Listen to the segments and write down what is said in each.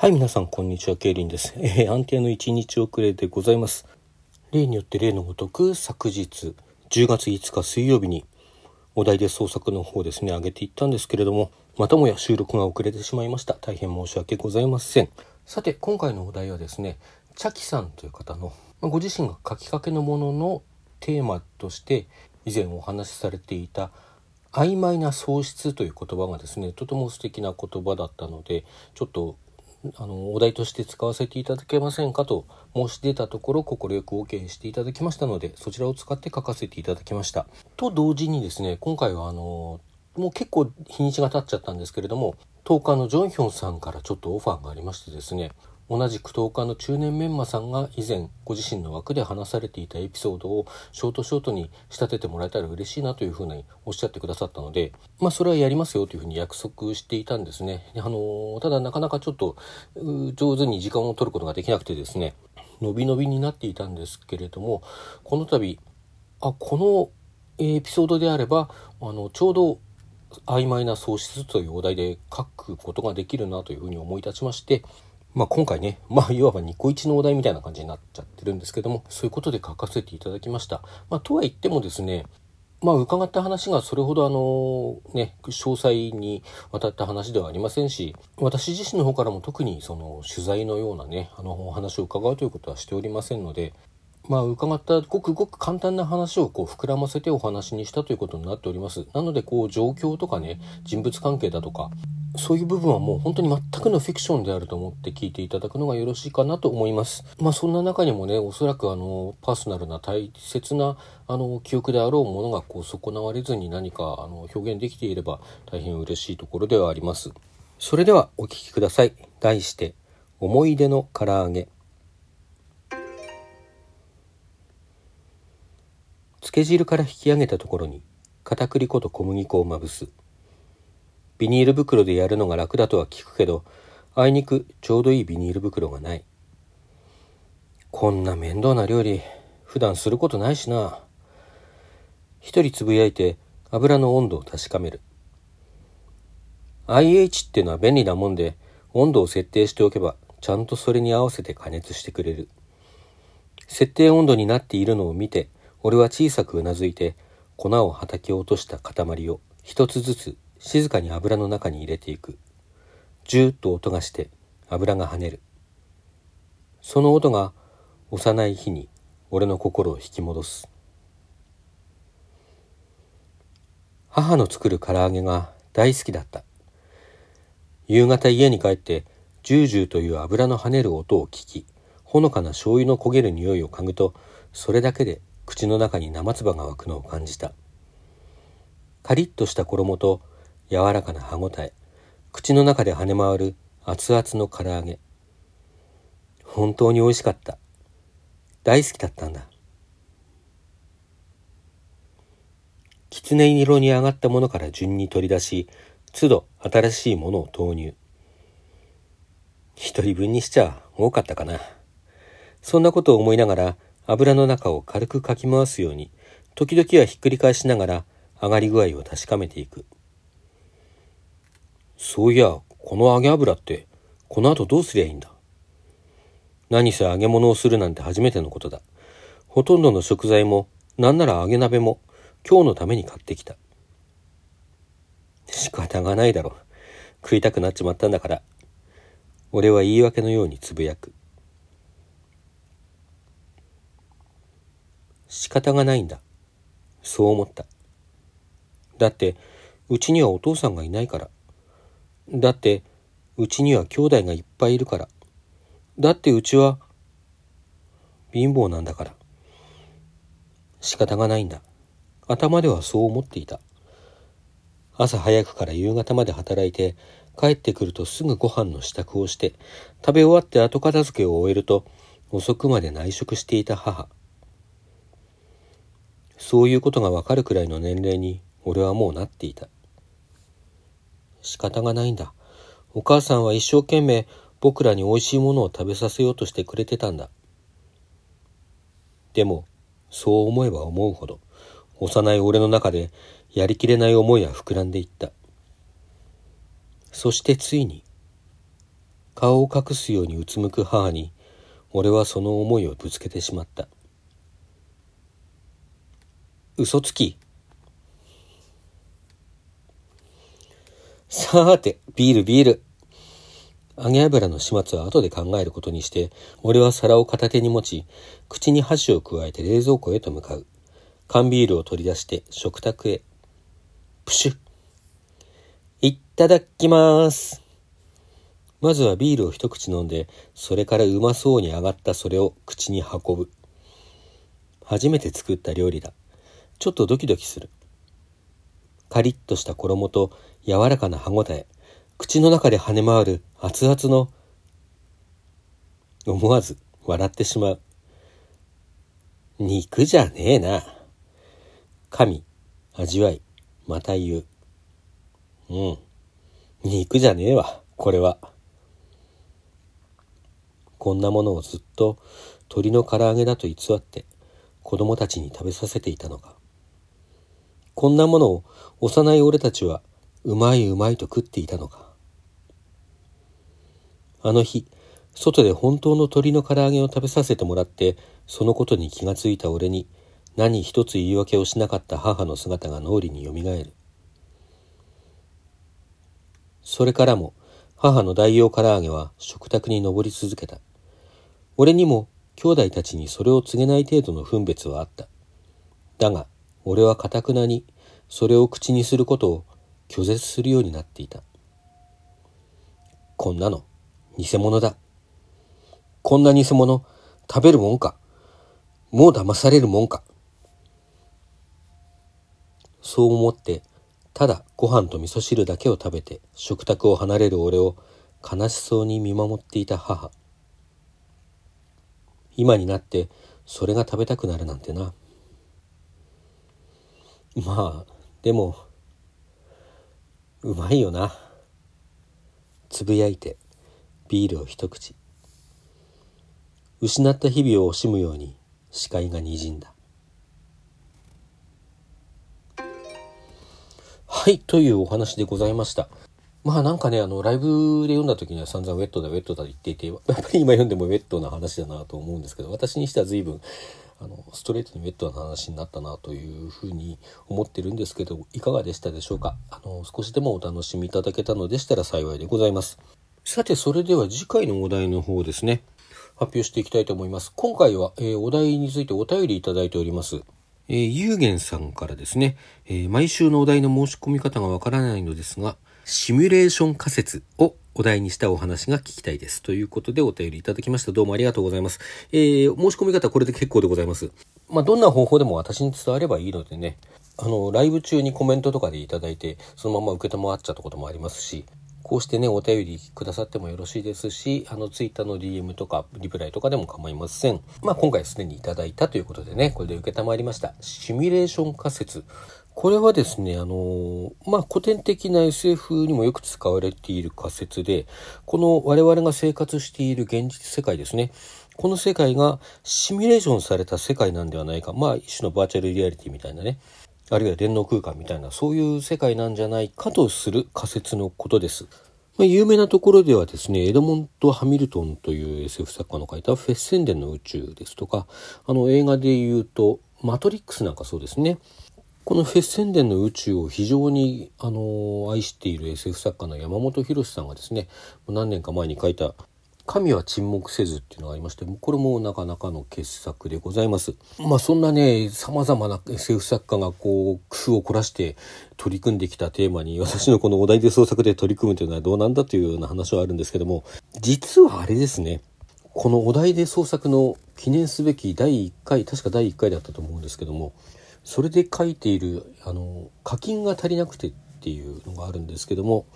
はい、皆さん、こんにちは。ケイリンです。えー、安定の1日遅れでございます。例によって例のごとく、昨日、10月5日水曜日に、お題で創作の方ですね、上げていったんですけれども、またもや収録が遅れてしまいました。大変申し訳ございません。さて、今回のお題はですね、チャキさんという方の、まご自身が書きかけのもののテーマとして、以前お話しされていた、曖昧な喪失という言葉がですねとても素敵な言葉だったのでちょっとあのお題として使わせていただけませんかと申し出たところ快く OK していただきましたのでそちらを使って書かせていただきました。と同時にですね今回はあのもう結構日にちが経っちゃったんですけれども10日のジョンヒョンさんからちょっとオファーがありましてですね同じく10日の中年メンマさんが以前ご自身の枠で話されていたエピソードをショートショートに仕立ててもらえたら嬉しいなというふうにおっしゃってくださったので、まあそれはやりますよというふうに約束していたんですね。あの、ただなかなかちょっと上手に時間を取ることができなくてですね、伸び伸びになっていたんですけれども、この度、あ、このエピソードであれば、あの、ちょうど曖昧な喪失というお題で書くことができるなというふうに思い立ちまして、まあ、今回ね、まあ、いわばニコイチのお題みたいな感じになっちゃってるんですけども、そういうことで書かせていただきました。まあ、とは言ってもですね、まあ、伺った話がそれほどあの、ね、詳細にわたった話ではありませんし、私自身の方からも特にその取材のようなね、あの、お話を伺うということはしておりませんので、まあ、伺ったごくごく簡単な話をこう膨らませてお話にしたということになっております。なので、こう、状況とかね、人物関係だとか、そういう部分はもう本当に全くのフィクションであると思って聞いていただくのがよろしいかなと思います。まあ、そんな中にもね、おそらくあの、パーソナルな大切な、あの、記憶であろうものがこう、損なわれずに何か、あの、表現できていれば大変嬉しいところではあります。それではお聴きください。題して、思い出の唐揚げ。漬け汁から引き上げたところに片栗粉と小麦粉をまぶす。ビニール袋でやるのが楽だとは聞くけどあいにくちょうどいいビニール袋がない。こんな面倒な料理普段することないしな。一人つぶやいて油の温度を確かめる。IH ってのは便利なもんで温度を設定しておけばちゃんとそれに合わせて加熱してくれる。設定温度になっているのを見て俺は小さくうなずいて粉をはたき落とした塊を一つずつ静かに油の中に入れていく。ジューッと音がして油が跳ねる。その音が幼い日に俺の心を引き戻す。母の作る唐揚げが大好きだった。夕方家に帰ってジュージューという油の跳ねる音を聞き、ほのかな醤油の焦げる匂いを嗅ぐと、それだけで口の中に生唾が湧くのを感じた。カリッとした衣と柔らかな歯ごたえ、口の中で跳ね回る熱々の唐揚げ。本当に美味しかった。大好きだったんだ。狐色に上がったものから順に取り出し、都度新しいものを投入。一人分にしちゃ多かったかな。そんなことを思いながら、油の中を軽くかき回すように、時々はひっくり返しながら上がり具合を確かめていく。そういや、この揚げ油って、この後どうすりゃいいんだ？何せ揚げ物をするなんて初めてのことだ。ほとんどの食材も、なんなら揚げ鍋も、今日のために買ってきた。仕方がないだろ。食いたくなっちまったんだから。俺は言い訳のようにつぶやく。仕方がないんだ。そう思った。だって、うちにはお父さんがいないから。だって、うちには兄弟がいっぱいいるから。だってうちは、貧乏なんだから。仕方がないんだ。頭ではそう思っていた。朝早くから夕方まで働いて、帰ってくるとすぐご飯の支度をして、食べ終わって後片付けを終えると、遅くまで内職していた母。そういうことがわかるくらいの年齢に俺はもうなっていた。仕方がないんだ。お母さんは一生懸命僕らに美味しいものを食べさせようとしてくれてたんだ。でも、そう思えば思うほど、幼い俺の中でやりきれない思いは膨らんでいった。そしてついに、顔を隠すようにうつむく母に俺はその思いをぶつけてしまった嘘つき。さーてビールビール。揚げ油の始末は後で考えることにして俺は皿を片手に持ち口に箸を加えて冷蔵庫へと向かう。缶ビールを取り出して食卓へ。プシュ。いただきます。まずはビールを一口飲んで、それからうまそうに上がったそれを口に運ぶ。初めて作った料理だ。ちょっとドキドキする。カリッとした衣と柔らかな歯ごたえ、口の中で跳ね回る熱々の、思わず笑ってしまう。肉じゃねえな。神、味わい、また言う。うん。肉じゃねえわ、これは。こんなものをずっと鳥の唐揚げだと偽って子供たちに食べさせていたのか。こんなものを幼い俺たちはうまいうまいと食っていたのか。あの日、外で本当の鳥の唐揚げを食べさせてもらってそのことに気がついた俺に何一つ言い訳をしなかった母の姿が脳裏によみがえる。それからも母の代用唐揚げは食卓に上り続けた。俺にも兄弟たちにそれを告げない程度の分別はあった。だが、俺はかたくなにそれを口にすることを拒絶するようになっていた。こんなの、偽物だ。こんな偽物、食べるもんか。もう騙されるもんか。そう思って、ただご飯と味噌汁だけを食べて食卓を離れる俺を悲しそうに見守っていた母。今になってそれが食べたくなるなんてなまあでもうまいよな。つぶやいてビールを一口。失った日々を惜しむように視界がにじんだ。はいというお話でございました。まあなんかね、あの、ライブで読んだ時には散々ウェットだ、ウェットだと言っていて、やっぱり今読んでもウェットな話だなと思うんですけど、私にしては随分、あの、ストレートにウェットな話になったなというふうに思ってるんですけど、いかがでしたでしょうか？あの、少しでもお楽しみいただけたのでしたら幸いでございます。さて、それでは次回のお題の方ですね、発表していきたいと思います。今回は、えー、お題についてお便りいただいております。えー、ゆうげんさんからですね、えー、毎週のお題の申し込み方がわからないのですが、シミュレーション仮説をお題にしたお話が聞きたいです。ということでお便りいただきました。どうもありがとうございます。えー、申し込み方はこれで結構でございます。まあ、どんな方法でも私に伝わればいいのでね、あの、ライブ中にコメントとかでいただいて、そのまま受け止まっちゃったこともありますし、こうしてね、お便りくださってもよろしいですし、あの、ツイッターの DM とか、リプライとかでも構いません。まあ、今回すでにいただいたということでね、これで受けたまりました。シミュレーション仮説。これはですね、あの、まあ、古典的な SF にもよく使われている仮説で、この我々が生活している現実世界ですね。この世界がシミュレーションされた世界なんではないか。まあ、一種のバーチャルリアリティみたいなね。あるいは電脳空間みたいな、そういう世界なんじゃないかとする仮説のことです。まあ、有名なところではですね、エドモント・ハミルトンという SF 作家の書いたフェッセンデンの宇宙ですとか、あの映画で言うと、マトリックスなんかそうですね。このフェッセンデンの宇宙を非常に、あの愛している SF 作家の山本博さんがですね何年か前に書いた「神は沈黙せず」っていうのがありましてこれもなかなかの傑作でございます。まあそんなねさまざまな SF 作家がこう工夫を凝らして取り組んできたテーマに 私のこのお題で創作で取り組むというのはどうなんだというような話はあるんですけども実はあれですねこのお題で創作の記念すべき第1回確か第1回だったと思うんですけどもそれで書いているあの課金が足りなくてっていうのがあるんですけども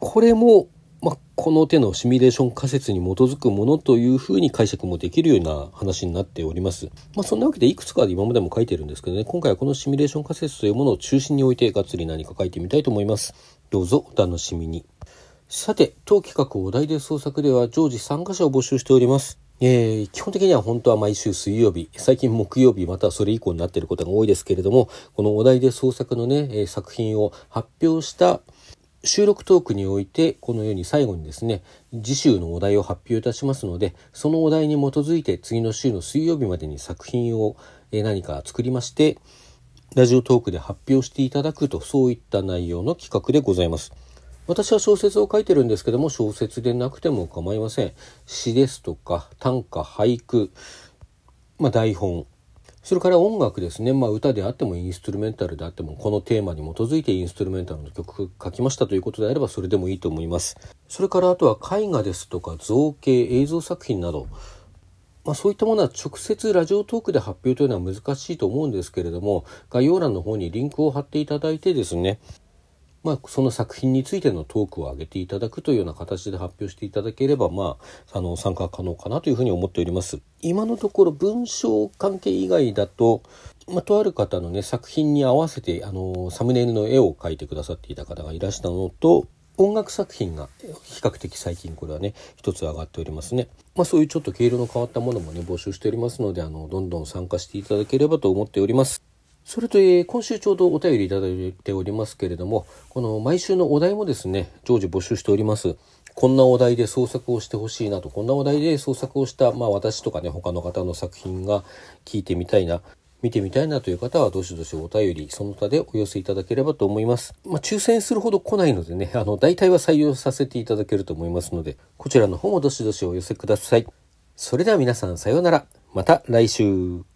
これも、まあ、この手のシミュレーション仮説に基づくものというふうに解釈もできるような話になっております。まあ、そんなわけでいくつか今までも書いてるんですけどね今回はこのシミュレーション仮説というものを中心に置いてがっつり何か書いてみたいと思います。どうぞお楽しみに。さて、当企画お題で創作では常時参加者を募集しております。えー、基本的には本当は毎週水曜日、最近木曜日またはそれ以降になっていることが多いですけれども、このお題で創作のね、え、作品を発表した収録トークにおいてこのように最後にですね次週のお題を発表いたしますのでそのお題に基づいて次の週の水曜日までに作品を何か作りましてラジオトークで発表していただくとそういった内容の企画でございます。私は小説を書いてるんですけども小説でなくても構いません。詩ですとか短歌俳句、まあ、台本。それから音楽ですね、まあ、歌であってもインストゥルメンタルであってもこのテーマに基づいてインストゥルメンタルの曲書きましたということであればそれでもいいと思います。それからあとは絵画ですとか造形映像作品など、まあ、そういったものは直接ラジオトークで発表というのは難しいと思うんですけれども概要欄の方にリンクを貼っていただいてですねまあ、その作品についてのトークを上げていただくというような形で発表していただければ、まあ、あの参加可能かなというふうに思っております。今のところ文章関係以外だと、まあ、とある方のね作品に合わせてあのサムネイルの絵を描いてくださっていた方がいらしたのと音楽作品が比較的最近これはね一つ上がっておりますね。まあそういうちょっと毛色の変わったものもね募集しておりますのであのどんどん参加していただければと思っております。それと、え、今週ちょうどお便りいただいておりますけれども、この毎週のお題もですね、常時募集しております。こんなお題で創作をしてほしいなと、こんなお題で創作をした、まあ私とかね、他の方の作品が聞いてみたいな、見てみたいなという方は、どしどしお便り、その他でお寄せいただければと思います。まあ、抽選するほど来ないのでね、あの、大体は採用させていただけると思いますので、こちらの方もどしどしお寄せください。それでは皆さんさようなら。また来週。